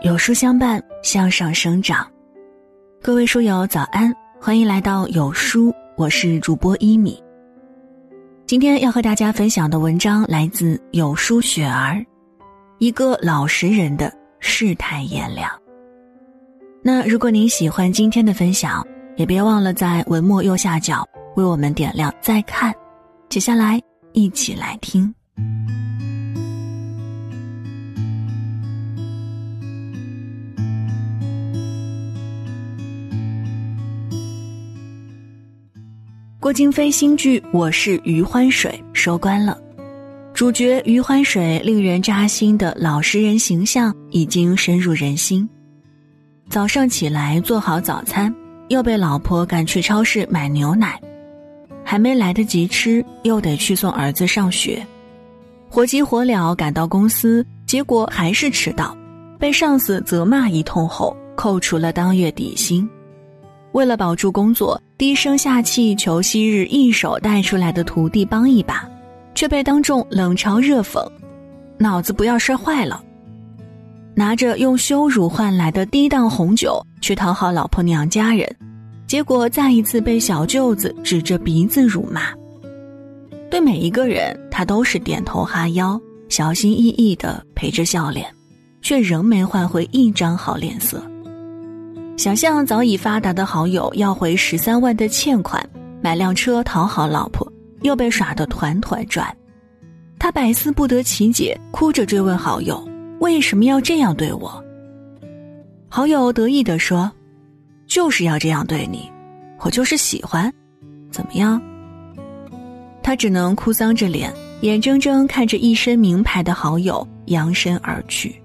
有书相伴，向上生长。各位书友早安，欢迎来到有书，我是主播一米。今天要和大家分享的文章来自有书雪儿，一个老实人的世态炎凉。那如果您喜欢今天的分享，也别忘了在文末右下角为我们点亮再看。接下来一起来听。郭京飞新剧《我是余欢水》收官了，主角余欢水令人扎心的老实人形象已经深入人心。早上起来做好早餐，又被老婆赶去超市买牛奶，还没来得及吃，又得去送儿子上学，火急火燎赶到公司，结果还是迟到，被上司责骂一通后，扣除了当月底薪。为了保住工作，低声下气求昔日一手带出来的徒弟帮一把，却被当众冷嘲热讽，脑子不要摔坏了。拿着用羞辱换来的低档红酒去讨好老婆娘家人，结果再一次被小舅子指着鼻子辱骂。对每一个人，他都是点头哈腰，小心翼翼的陪着笑脸，却仍没换回一张好脸色。想象早已发达的好友要回十三万的欠款，买辆车讨好老婆，又被耍得团团转，他百思不得其解，哭着追问好友：“为什么要这样对我？”好友得意地说：“就是要这样对你，我就是喜欢，怎么样？”他只能哭丧着脸，眼睁睁看着一身名牌的好友扬身而去。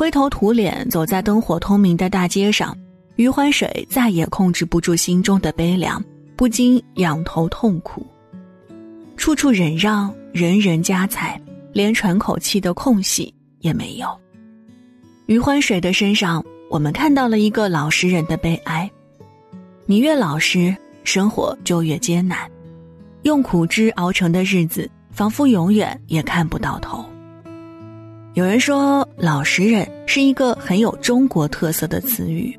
灰头土脸走在灯火通明的大街上，余欢水再也控制不住心中的悲凉，不禁仰头痛哭。处处忍让，人人加彩，连喘口气的空隙也没有。余欢水的身上，我们看到了一个老实人的悲哀。你越老实，生活就越艰难，用苦汁熬成的日子，仿佛永远也看不到头。有人说“老实人”是一个很有中国特色的词语，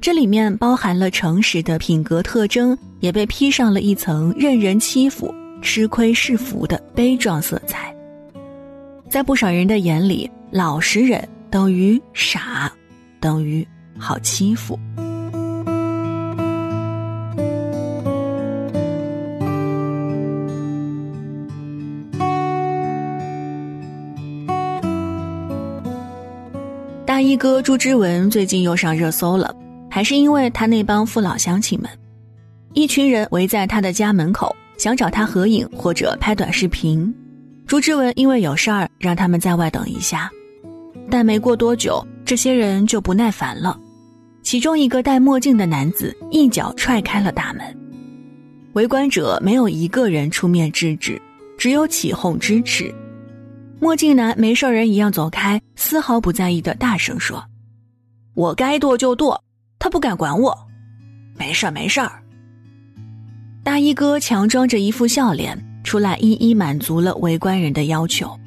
这里面包含了诚实的品格特征，也被披上了一层任人欺负、吃亏是福的悲壮色彩。在不少人的眼里，老实人等于傻，等于好欺负。一哥朱之文最近又上热搜了，还是因为他那帮父老乡亲们，一群人围在他的家门口，想找他合影或者拍短视频。朱之文因为有事儿，让他们在外等一下。但没过多久，这些人就不耐烦了。其中一个戴墨镜的男子一脚踹开了大门，围观者没有一个人出面制止，只有起哄支持。墨镜男没事人一样走开，丝毫不在意的大声说：“我该剁就剁，他不敢管我，没事儿没事儿。”大衣哥强装着一副笑脸出来，一一满足了围观人的要求。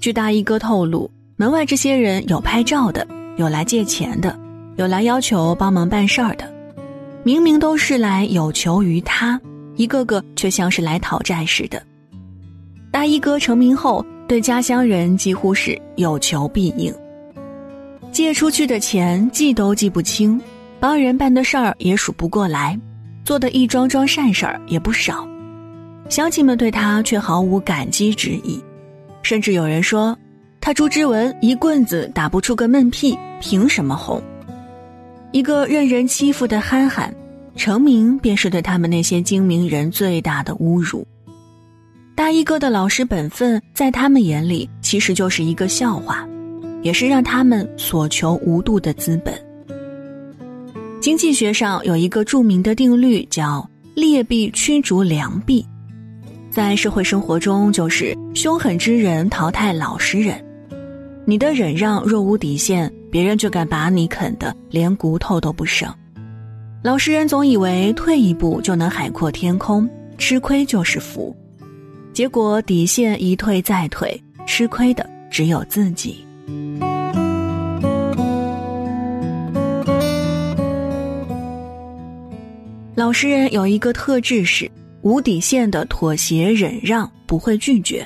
据大衣哥透露，门外这些人有拍照的，有来借钱的，有来要求帮忙办事儿的，明明都是来有求于他，一个个却像是来讨债似的。大衣哥成名后。对家乡人几乎是有求必应，借出去的钱记都记不清，帮人办的事儿也数不过来，做的一桩桩善事儿也不少，乡亲们对他却毫无感激之意，甚至有人说他朱之文一棍子打不出个闷屁，凭什么红？一个任人欺负的憨憨，成名便是对他们那些精明人最大的侮辱。大衣哥的老实本分，在他们眼里其实就是一个笑话，也是让他们所求无度的资本。经济学上有一个著名的定律，叫劣币驱逐良币。在社会生活中，就是凶狠之人淘汰老实人。你的忍让若无底线，别人就敢把你啃得连骨头都不剩。老实人总以为退一步就能海阔天空，吃亏就是福。结果底线一退再退吃亏的只有自己。老实人有一个特质是无底线的妥协忍让不会拒绝。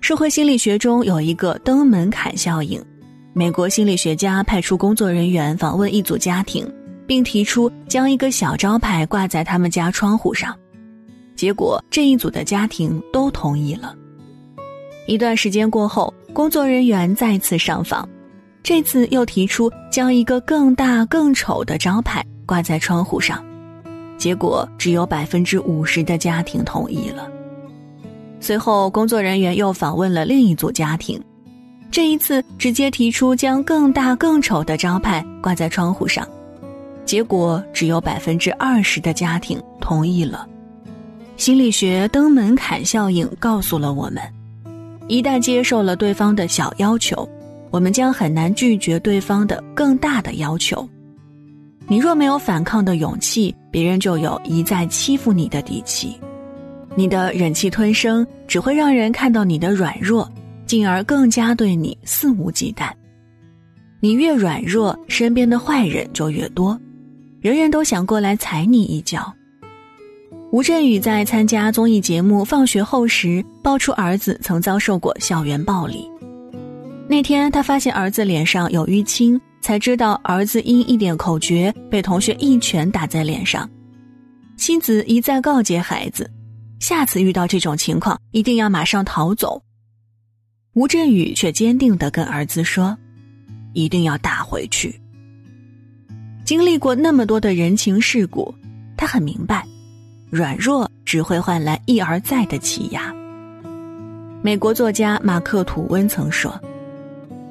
社会心理学中有一个登门槛效应美国心理学家派出工作人员访问一组家庭并提出将一个小招牌挂在他们家窗户上。结果这一组的家庭都同意了。一段时间过后，工作人员再次上访，这次又提出将一个更大更丑的招牌挂在窗户上。结果只有百分之五十的家庭同意了。随后，工作人员又访问了另一组家庭，这一次直接提出将更大更丑的招牌挂在窗户上，结果只有百分之二十的家庭同意了。心理学登门槛效应告诉了我们，一旦接受了对方的小要求，我们将很难拒绝对方的更大的要求。你若没有反抗的勇气，别人就有一再欺负你的底气。你的忍气吞声只会让人看到你的软弱，进而更加对你肆无忌惮。你越软弱，身边的坏人就越多，人人都想过来踩你一脚。吴镇宇在参加综艺节目《放学后》时，爆出儿子曾遭受过校园暴力。那天，他发现儿子脸上有淤青。才知道儿子因一点口诀被同学一拳打在脸上，妻子一再告诫孩子，下次遇到这种情况一定要马上逃走。吴镇宇却坚定地跟儿子说：“一定要打回去。”经历过那么多的人情世故，他很明白，软弱只会换来一而再的欺压。美国作家马克·吐温曾说：“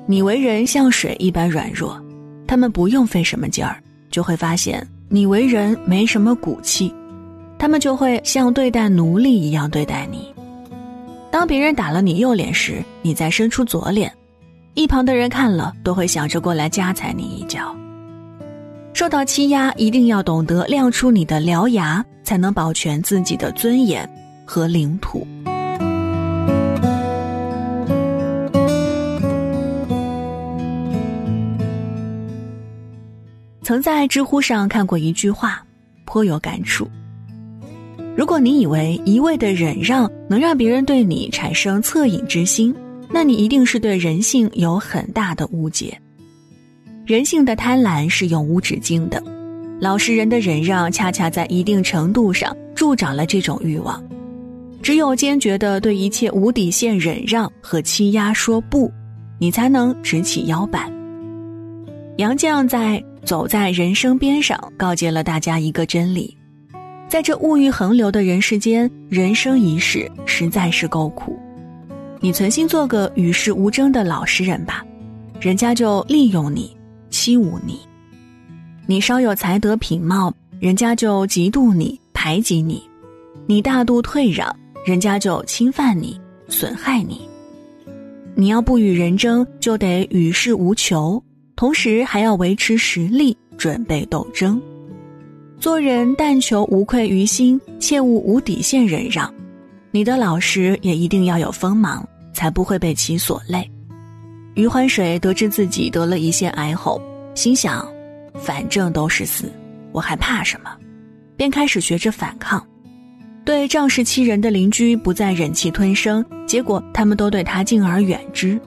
你为人像水一般软弱。”他们不用费什么劲儿，就会发现你为人没什么骨气，他们就会像对待奴隶一样对待你。当别人打了你右脸时，你再伸出左脸，一旁的人看了都会想着过来夹踩你一脚。受到欺压，一定要懂得亮出你的獠牙，才能保全自己的尊严和领土。曾在知乎上看过一句话，颇有感触。如果你以为一味的忍让能让别人对你产生恻隐之心，那你一定是对人性有很大的误解。人性的贪婪是永无止境的，老实人的忍让恰恰在一定程度上助长了这种欲望。只有坚决的对一切无底线忍让和欺压说不，你才能直起腰板。杨绛在。走在人生边上，告诫了大家一个真理：在这物欲横流的人世间，人生一世实在是够苦。你存心做个与世无争的老实人吧，人家就利用你、欺侮你；你稍有才德品貌，人家就嫉妒你、排挤你；你大度退让，人家就侵犯你、损害你。你要不与人争，就得与世无求。同时还要维持实力，准备斗争。做人但求无愧于心，切勿无底线忍让。你的老实也一定要有锋芒，才不会被其所累。余欢水得知自己得了胰腺癌后，心想：反正都是死，我还怕什么？便开始学着反抗。对仗势欺人的邻居不再忍气吞声，结果他们都对他敬而远之。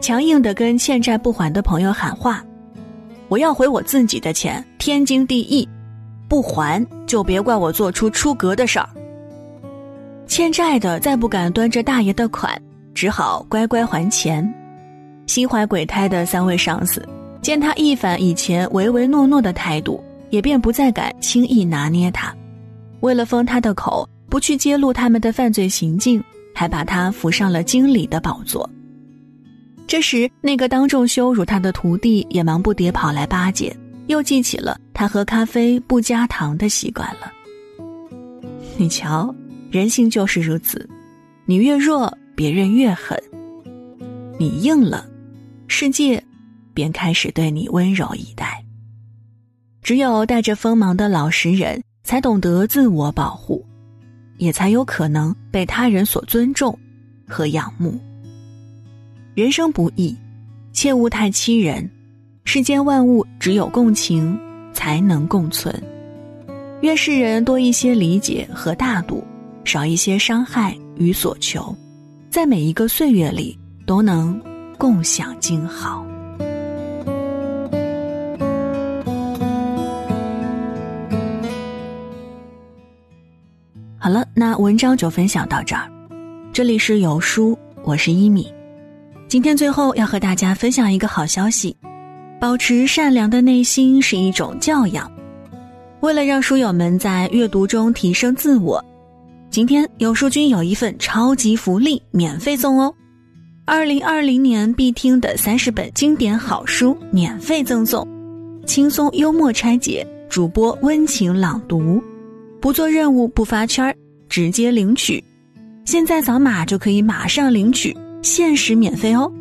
强硬的跟欠债不还的朋友喊话：“我要回我自己的钱，天经地义，不还就别怪我做出出格的事儿。”欠债的再不敢端着大爷的款，只好乖乖还钱。心怀鬼胎的三位上司见他一反以前唯唯诺诺的态度，也便不再敢轻易拿捏他。为了封他的口，不去揭露他们的犯罪行径，还把他扶上了经理的宝座。这时，那个当众羞辱他的徒弟也忙不迭跑来巴结，又记起了他喝咖啡不加糖的习惯了。你瞧，人性就是如此，你越弱，别人越狠；你硬了，世界便开始对你温柔以待。只有带着锋芒的老实人，才懂得自我保护，也才有可能被他人所尊重和仰慕。人生不易，切勿太欺人。世间万物只有共情才能共存。愿世人多一些理解和大度，少一些伤害与所求，在每一个岁月里都能共享静好。了，那文章就分享到这儿。这里是有书，我是一米。今天最后要和大家分享一个好消息：保持善良的内心是一种教养。为了让书友们在阅读中提升自我，今天有书君有一份超级福利免费送哦！二零二零年必听的三十本经典好书免费赠送，轻松幽默拆解，主播温情朗读。不做任务不发圈儿，直接领取，现在扫码就可以马上领取，限时免费哦！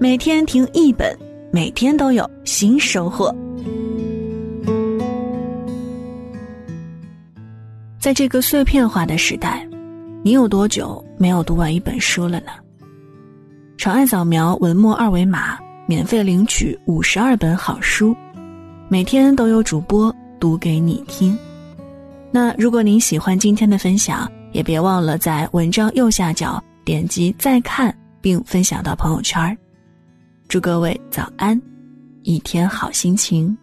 每天听一本，每天都有新收获。在这个碎片化的时代，你有多久没有读完一本书了呢？长按扫描文末二维码，免费领取五十二本好书，每天都有主播读给你听。那如果您喜欢今天的分享，也别忘了在文章右下角点击再看，并分享到朋友圈。祝各位早安，一天好心情。